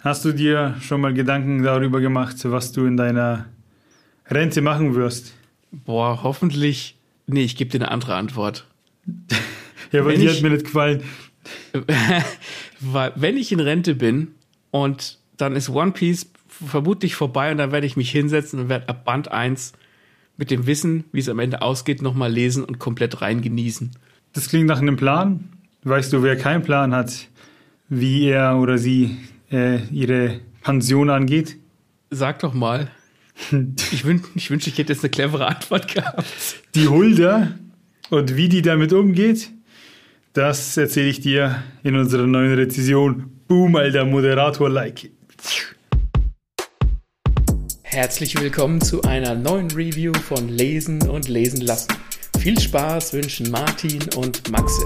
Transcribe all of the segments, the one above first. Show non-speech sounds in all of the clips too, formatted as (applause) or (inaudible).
Hast du dir schon mal Gedanken darüber gemacht, was du in deiner Rente machen wirst? Boah, hoffentlich. Nee, ich gebe dir eine andere Antwort. (laughs) ja, weil die hat mir nicht gefallen. (laughs) wenn ich in Rente bin und dann ist One Piece vermutlich vorbei und dann werde ich mich hinsetzen und werde ab Band 1 mit dem Wissen, wie es am Ende ausgeht, nochmal lesen und komplett rein genießen. Das klingt nach einem Plan. Weißt du, wer keinen Plan hat, wie er oder sie äh, ihre Pension angeht? Sag doch mal. (laughs) Ich, wün ich wünschte, ich hätte jetzt eine clevere Antwort gehabt. Die Hulda und wie die damit umgeht, das erzähle ich dir in unserer neuen Rezession. Boom, alter Moderator-like. Herzlich willkommen zu einer neuen Review von Lesen und Lesen lassen. Viel Spaß wünschen Martin und Maxe.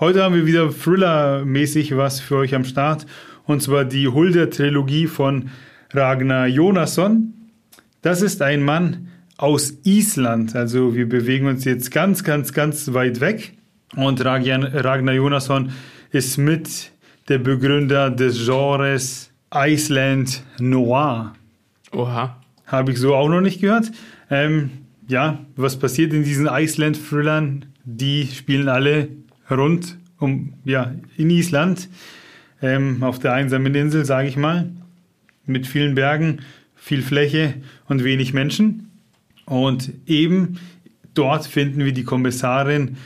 Heute haben wir wieder Thriller-mäßig was für euch am Start. Und zwar die Hulder-Trilogie von Ragnar Jonasson. Das ist ein Mann aus Island. Also wir bewegen uns jetzt ganz, ganz, ganz weit weg. Und Ragnar Jonasson ist mit der Begründer des Genres Iceland Noir. Oha. Habe ich so auch noch nicht gehört. Ähm, ja, was passiert in diesen Iceland-Thrillern? Die spielen alle rund um, ja, in Island, ähm, auf der einsamen Insel, sage ich mal, mit vielen Bergen, viel Fläche und wenig Menschen. Und eben dort finden wir die Kommissarin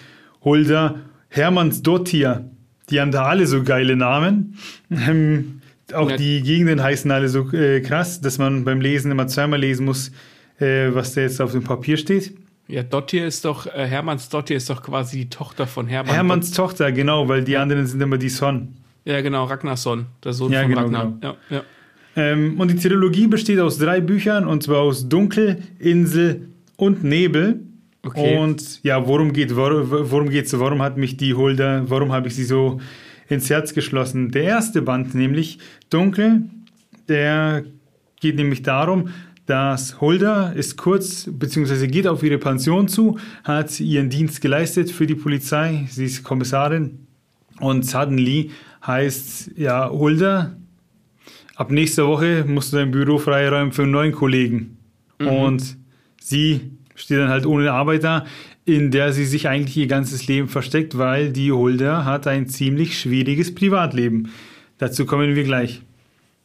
Hulda Hermannsdottir. Die haben da alle so geile Namen. Ähm, auch ja. die Gegenden heißen alle so äh, krass, dass man beim Lesen immer zweimal lesen muss, äh, was da jetzt auf dem Papier steht. Ja, Dottir ist doch, äh, Hermanns Dottir ist doch quasi die Tochter von Hermann. Hermanns Dott Tochter, genau, weil die ja. anderen sind immer die Son. Ja, genau, Ragnarsson, der Sohn ja, von genau, Ragnar. Genau. Ja, ja. Ähm, und die Trilogie besteht aus drei Büchern, und zwar aus Dunkel, Insel und Nebel. Okay. Und ja, worum geht worum geht's? Warum hat mich die Holder, warum habe ich sie so ins Herz geschlossen? Der erste Band, nämlich Dunkel, der geht nämlich darum, dass Hulda ist kurz bzw. geht auf ihre Pension zu, hat ihren Dienst geleistet für die Polizei, sie ist Kommissarin und suddenly heißt ja Hulda, ab nächster Woche musst du dein Büro freiräumen für einen neuen Kollegen mhm. und sie steht dann halt ohne Arbeit da, in der sie sich eigentlich ihr ganzes Leben versteckt, weil die Hulda hat ein ziemlich schwieriges Privatleben. Dazu kommen wir gleich.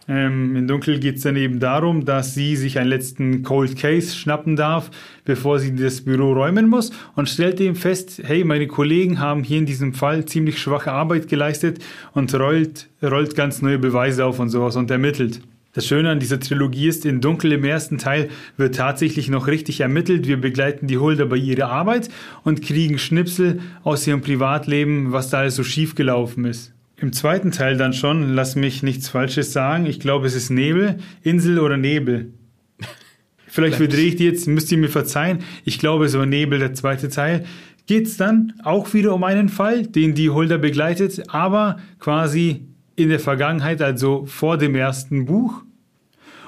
Ähm, in Dunkel geht es dann eben darum, dass sie sich einen letzten Cold Case schnappen darf, bevor sie das Büro räumen muss und stellt eben fest, hey, meine Kollegen haben hier in diesem Fall ziemlich schwache Arbeit geleistet und rollt, rollt ganz neue Beweise auf und sowas und ermittelt. Das Schöne an dieser Trilogie ist, in Dunkel im ersten Teil wird tatsächlich noch richtig ermittelt. Wir begleiten die Hulda bei ihrer Arbeit und kriegen Schnipsel aus ihrem Privatleben, was da alles so schief gelaufen ist. Im zweiten Teil dann schon, lass mich nichts Falsches sagen. Ich glaube, es ist Nebel, Insel oder Nebel. (laughs) Vielleicht verdrehe ich die jetzt, müsst ihr mir verzeihen. Ich glaube, es war Nebel, der zweite Teil. Geht es dann auch wieder um einen Fall, den die Hulda begleitet, aber quasi in der Vergangenheit, also vor dem ersten Buch.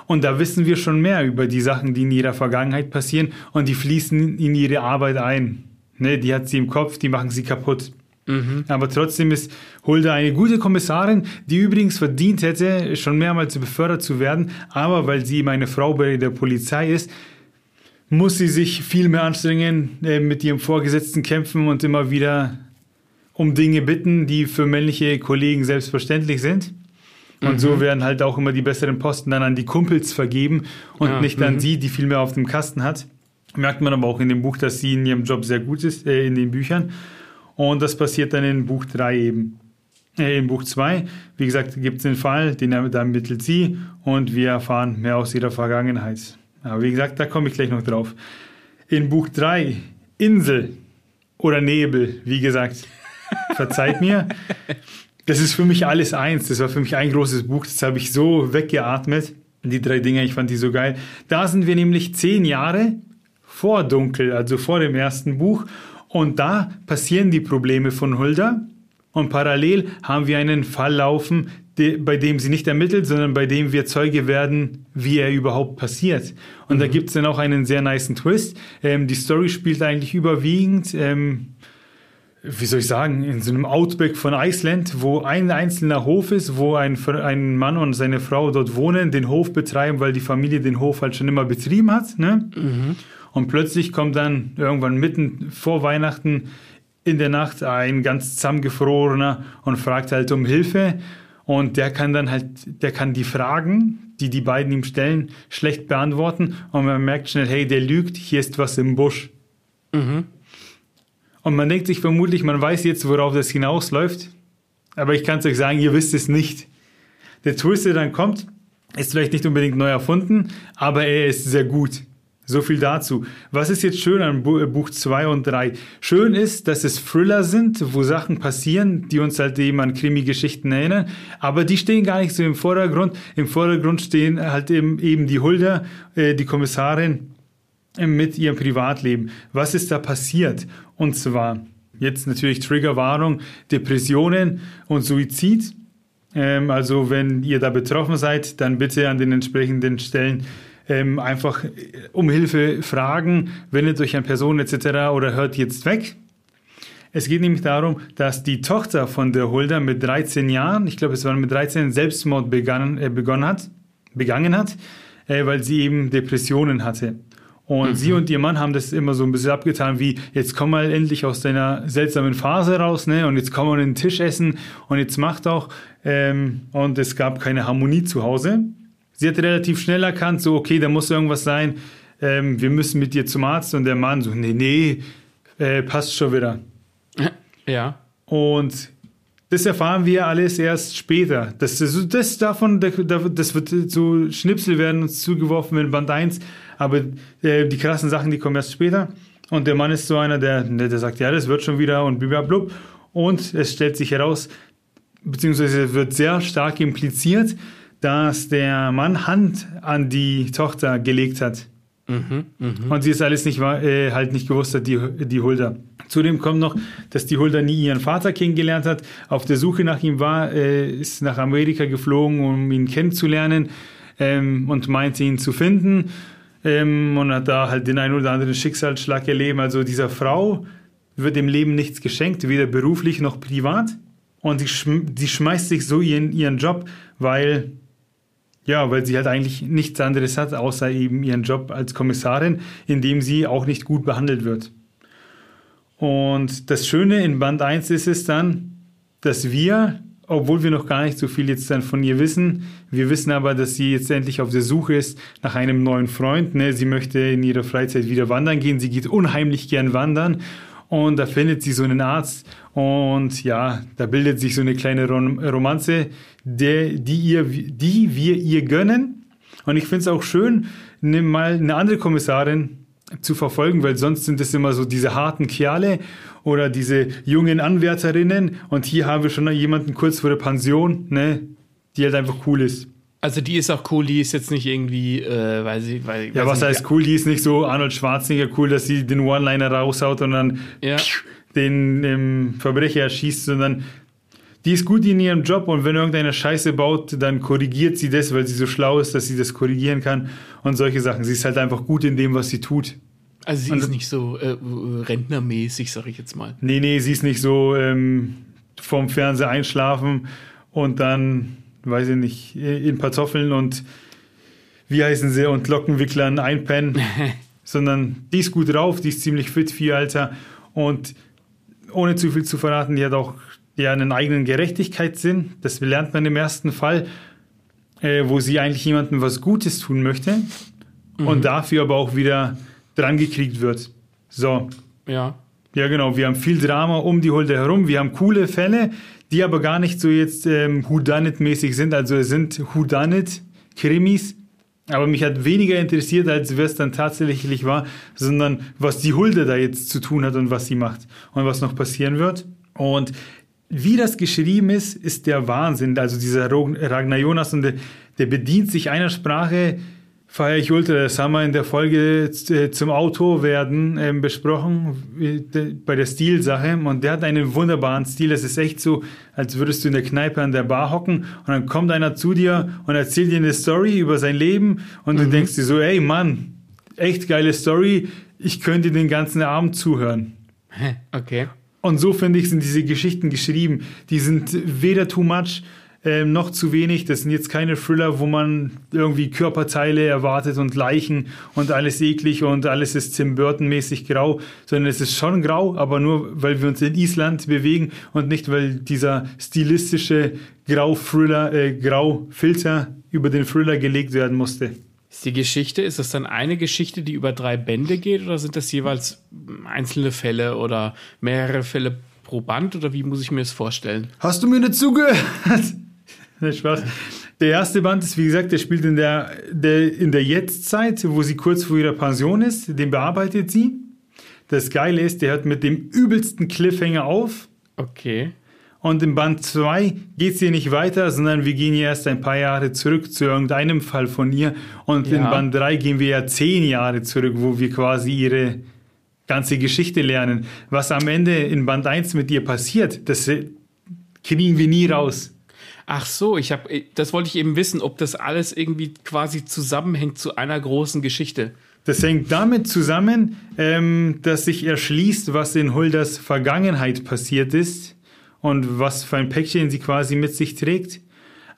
Und da wissen wir schon mehr über die Sachen, die in ihrer Vergangenheit passieren und die fließen in ihre Arbeit ein. Ne, die hat sie im Kopf, die machen sie kaputt. Mhm. Aber trotzdem ist Hulda eine gute Kommissarin, die übrigens verdient hätte, schon mehrmals befördert zu werden. Aber weil sie meine Frau bei der Polizei ist, muss sie sich viel mehr anstrengen, äh, mit ihrem Vorgesetzten kämpfen und immer wieder um Dinge bitten, die für männliche Kollegen selbstverständlich sind. Und mhm. so werden halt auch immer die besseren Posten dann an die Kumpels vergeben und ja, nicht an mhm. sie, die viel mehr auf dem Kasten hat. Merkt man aber auch in dem Buch, dass sie in ihrem Job sehr gut ist, äh, in den Büchern. Und das passiert dann in Buch 3 eben. Äh, in Buch 2, wie gesagt, gibt es den Fall, den ermittelt sie und wir erfahren mehr aus ihrer Vergangenheit. Aber wie gesagt, da komme ich gleich noch drauf. In Buch 3, Insel oder Nebel, wie gesagt, (laughs) verzeiht mir. Das ist für mich alles eins. Das war für mich ein großes Buch. Das habe ich so weggeatmet. Die drei Dinge, ich fand die so geil. Da sind wir nämlich zehn Jahre vor Dunkel, also vor dem ersten Buch. Und da passieren die Probleme von Hulda. Und parallel haben wir einen Fall laufen, bei dem sie nicht ermittelt, sondern bei dem wir Zeuge werden, wie er überhaupt passiert. Und mhm. da gibt es dann auch einen sehr niceen Twist. Ähm, die Story spielt eigentlich überwiegend, ähm, wie soll ich sagen, in so einem Outback von Island, wo ein einzelner Hof ist, wo ein, ein Mann und seine Frau dort wohnen, den Hof betreiben, weil die Familie den Hof halt schon immer betrieben hat. Ne? Mhm. Und plötzlich kommt dann irgendwann mitten vor Weihnachten in der Nacht ein ganz zusammengefrorener und fragt halt um Hilfe. Und der kann dann halt, der kann die Fragen, die die beiden ihm stellen, schlecht beantworten. Und man merkt schnell, hey, der lügt, hier ist was im Busch. Mhm. Und man denkt sich vermutlich, man weiß jetzt, worauf das hinausläuft. Aber ich kann es euch sagen, ihr wisst es nicht. Der Twist, der dann kommt, ist vielleicht nicht unbedingt neu erfunden, aber er ist sehr gut. So viel dazu. Was ist jetzt schön an äh, Buch 2 und 3? Schön ist, dass es Thriller sind, wo Sachen passieren, die uns halt eben an Krimi-Geschichten erinnern, aber die stehen gar nicht so im Vordergrund. Im Vordergrund stehen halt eben, eben die Hulda, äh, die Kommissarin, äh, mit ihrem Privatleben. Was ist da passiert? Und zwar jetzt natürlich Triggerwarnung, Depressionen und Suizid. Ähm, also wenn ihr da betroffen seid, dann bitte an den entsprechenden Stellen ähm, einfach äh, um Hilfe fragen, wendet euch an Personen etc. oder hört jetzt weg. Es geht nämlich darum, dass die Tochter von der Hulda mit 13 Jahren, ich glaube es war mit 13, Selbstmord begangen, äh, begonnen hat, begangen hat, äh, weil sie eben Depressionen hatte. Und mhm. sie und ihr Mann haben das immer so ein bisschen abgetan, wie jetzt komm mal endlich aus deiner seltsamen Phase raus, ne? Und jetzt komm mal an den Tisch essen und jetzt macht auch. Ähm, und es gab keine Harmonie zu Hause. Sie hat relativ schnell erkannt, so, okay, da muss irgendwas sein, ähm, wir müssen mit dir zum Arzt. Und der Mann so, nee, nee, äh, passt schon wieder. (laughs) Ja. Und das erfahren wir alles erst später. Das, das, das davon, das wird so Schnipsel werden uns zugeworfen in Band 1, aber äh, die krassen Sachen, die kommen erst später. Und der Mann ist so einer, der, der sagt, ja, das wird schon wieder und blablabla. Und es stellt sich heraus, beziehungsweise wird sehr stark impliziert, dass der Mann Hand an die Tochter gelegt hat. Mhm, mh. Und sie es alles nicht, äh, halt nicht gewusst hat, die, die Hulda. Zudem kommt noch, dass die Hulda nie ihren Vater kennengelernt hat, auf der Suche nach ihm war, äh, ist nach Amerika geflogen, um ihn kennenzulernen ähm, und meinte ihn zu finden ähm, und hat da halt den einen oder anderen Schicksalsschlag erleben. Also dieser Frau wird im Leben nichts geschenkt, weder beruflich noch privat. Und sie, schm schmeißt sich so ihren, ihren Job, weil ja, weil sie halt eigentlich nichts anderes hat, außer eben ihren Job als Kommissarin, in dem sie auch nicht gut behandelt wird. Und das Schöne in Band 1 ist es dann, dass wir, obwohl wir noch gar nicht so viel jetzt dann von ihr wissen, wir wissen aber, dass sie jetzt endlich auf der Suche ist nach einem neuen Freund. Ne? Sie möchte in ihrer Freizeit wieder wandern gehen. Sie geht unheimlich gern wandern und da findet sie so einen Arzt und ja, da bildet sich so eine kleine Romanze, der, die, ihr, die wir ihr gönnen. Und ich finde es auch schön, ne, mal eine andere Kommissarin zu verfolgen, weil sonst sind es immer so diese harten Kerle oder diese jungen Anwärterinnen. Und hier haben wir schon jemanden kurz vor der Pension, ne, die halt einfach cool ist. Also die ist auch cool, die ist jetzt nicht irgendwie, äh, weil sie, weil. Ja, was heißt cool? Die ist nicht so Arnold Schwarzenegger cool, dass sie den One-Liner raushaut und dann ja. den ähm, Verbrecher erschießt, sondern die ist gut in ihrem Job und wenn irgendeine Scheiße baut, dann korrigiert sie das, weil sie so schlau ist, dass sie das korrigieren kann und solche Sachen. Sie ist halt einfach gut in dem, was sie tut. Also sie und, ist nicht so äh, rentnermäßig, sag ich jetzt mal. Nee, nee, sie ist nicht so ähm, vorm Fernseher einschlafen und dann weiß ich nicht, in Pantoffeln und wie heißen sie, und Lockenwicklern einpennen, (laughs) sondern die ist gut drauf, die ist ziemlich fit, viel Alter und ohne zu viel zu verraten, die hat auch ja, einen eigenen Gerechtigkeitssinn. Das lernt man im ersten Fall, äh, wo sie eigentlich jemandem was Gutes tun möchte mhm. und dafür aber auch wieder dran gekriegt wird. So. Ja. Ja, genau. Wir haben viel Drama um die Hulde herum. Wir haben coole Fälle, die aber gar nicht so jetzt ähm, Whodunit-mäßig sind. Also es sind Whodunit-Krimis. Aber mich hat weniger interessiert, als wer es dann tatsächlich war, sondern was die Hulde da jetzt zu tun hat und was sie macht und was noch passieren wird. Und wie das geschrieben ist, ist der Wahnsinn. Also dieser Ragnar Jonas, und der, der bedient sich einer Sprache, feiere ich ultra. Das haben wir in der Folge äh, zum Auto werden ähm, besprochen, bei der Stilsache. Und der hat einen wunderbaren Stil. Das ist echt so, als würdest du in der Kneipe an der Bar hocken und dann kommt einer zu dir und erzählt dir eine Story über sein Leben und mhm. du denkst dir so, ey Mann, echt geile Story. Ich könnte den ganzen Abend zuhören. Okay. Und so finde ich, sind diese Geschichten geschrieben. Die sind weder too much ähm, noch zu wenig. Das sind jetzt keine Thriller, wo man irgendwie Körperteile erwartet und Leichen und alles eklig und alles ist Tim Burton-mäßig grau, sondern es ist schon grau, aber nur, weil wir uns in Island bewegen und nicht, weil dieser stilistische Grau-Thriller, äh, Grau-Filter über den Thriller gelegt werden musste. Ist die Geschichte, ist das dann eine Geschichte, die über drei Bände geht oder sind das jeweils einzelne Fälle oder mehrere Fälle pro Band oder wie muss ich mir das vorstellen? Hast du mir nicht zugehört? (laughs) Spaß. Der erste Band ist, wie gesagt, der spielt in der, der, in der Jetztzeit, wo sie kurz vor ihrer Pension ist. Den bearbeitet sie. Das Geile ist, der hört mit dem übelsten Cliffhanger auf. Okay. Und im Band 2 geht es hier nicht weiter, sondern wir gehen hier erst ein paar Jahre zurück zu irgendeinem Fall von ihr. Und ja. in Band 3 gehen wir ja zehn Jahre zurück, wo wir quasi ihre ganze Geschichte lernen. Was am Ende in Band 1 mit ihr passiert, das kriegen wir nie raus. Ach so, ich habe, das wollte ich eben wissen, ob das alles irgendwie quasi zusammenhängt zu einer großen Geschichte. Das hängt damit zusammen, ähm, dass sich erschließt, was in Hulders Vergangenheit passiert ist und was für ein Päckchen sie quasi mit sich trägt.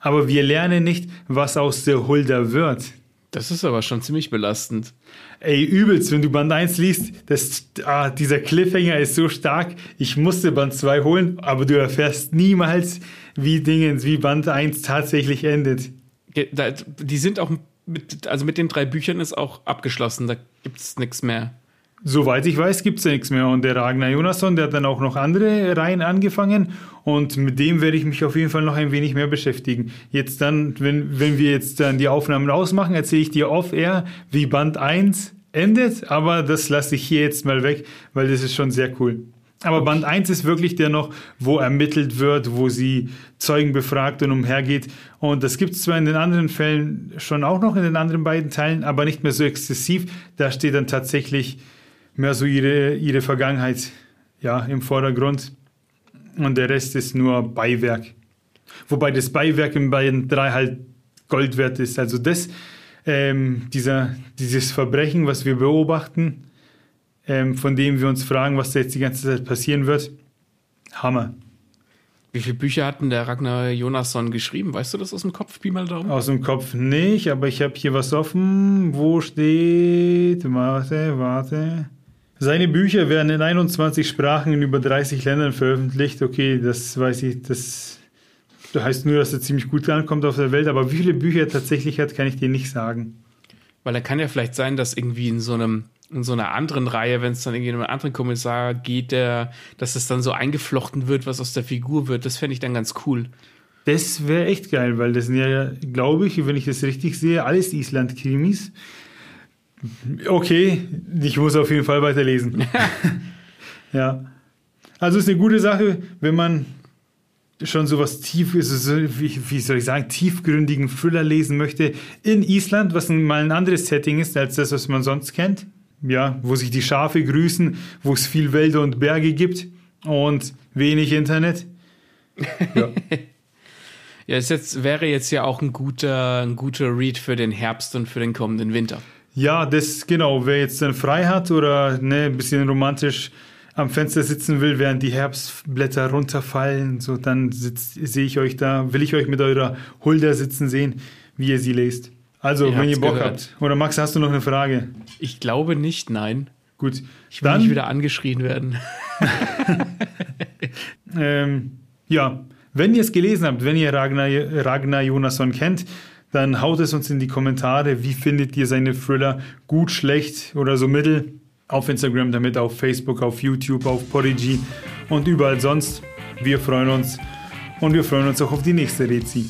Aber wir lernen nicht, was aus der Hulda wird. Das ist aber schon ziemlich belastend. Ey, übelst, wenn du Band 1 liest, das, ah, dieser Cliffhanger ist so stark. Ich musste Band 2 holen, aber du erfährst niemals, wie Dingens, wie Band 1 tatsächlich endet. Die sind auch mit, also mit den drei Büchern ist auch abgeschlossen, da gibt es nichts mehr. Soweit ich weiß, gibt es ja nichts mehr. Und der Ragnar Jonasson, der hat dann auch noch andere Reihen angefangen. Und mit dem werde ich mich auf jeden Fall noch ein wenig mehr beschäftigen. Jetzt dann, wenn, wenn wir jetzt dann die Aufnahmen ausmachen, erzähle ich dir off-air, wie Band 1 endet. Aber das lasse ich hier jetzt mal weg, weil das ist schon sehr cool. Aber Band 1 ist wirklich der noch, wo ermittelt wird, wo sie Zeugen befragt und umhergeht. Und das gibt es zwar in den anderen Fällen schon auch noch in den anderen beiden Teilen, aber nicht mehr so exzessiv. Da steht dann tatsächlich mehr so ihre, ihre Vergangenheit ja, im Vordergrund. Und der Rest ist nur Beiwerk. Wobei das Beiwerk in beiden drei halt Gold wert ist. Also das, ähm, dieser, dieses Verbrechen, was wir beobachten, ähm, von dem wir uns fragen, was da jetzt die ganze Zeit passieren wird. Hammer. Wie viele Bücher hat denn der Ragnar Jonasson geschrieben? Weißt du das aus dem Kopf, Pi mal Daumen? Aus dem Kopf nicht, aber ich habe hier was offen. Wo steht? Warte, warte. Seine Bücher werden in 21 Sprachen in über 30 Ländern veröffentlicht. Okay, das weiß ich, das heißt nur, dass er ziemlich gut ankommt auf der Welt, aber wie viele Bücher er tatsächlich hat, kann ich dir nicht sagen. Weil er kann ja vielleicht sein, dass irgendwie in so einem in so einer anderen Reihe, wenn es dann irgendwie in einem anderen Kommissar geht, der, dass es dann so eingeflochten wird, was aus der Figur wird. Das fände ich dann ganz cool. Das wäre echt geil, weil das sind ja, glaube ich, wenn ich das richtig sehe, alles Island-Krimis. Okay, ich muss auf jeden Fall weiterlesen. (laughs) ja. Also ist eine gute Sache, wenn man schon sowas tief, wie, wie soll ich sagen, tiefgründigen Thriller lesen möchte in Island, was mal ein anderes Setting ist als das, was man sonst kennt ja, wo sich die Schafe grüßen, wo es viel Wälder und Berge gibt und wenig Internet. (laughs) Ja. ja, es jetzt, wäre jetzt ja auch ein guter, ein guter Read für den Herbst und für den kommenden Winter. Ja, das genau. Wer jetzt dann frei hat oder ne, ein bisschen romantisch am Fenster sitzen will, während die Herbstblätter runterfallen, so dann sehe ich euch da, will ich euch mit eurer Hulda sitzen sehen, wie ihr sie lest. Also, ihr wenn ihr Bock gehört. habt. Oder Max, hast du noch eine Frage? Ich glaube nicht, nein. Gut. Ich will dann, nicht wieder angeschrien werden. (laughs) ähm, ja, wenn ihr es gelesen habt, wenn ihr Ragnar, Ragnar Jonasson kennt, dann haut es uns in die Kommentare. Wie findet ihr seine Thriller? Gut, schlecht oder so mittel? Auf Instagram, damit auf Facebook, auf YouTube, auf Podigy und überall sonst. Wir freuen uns und wir freuen uns auch auf die nächste Rezi.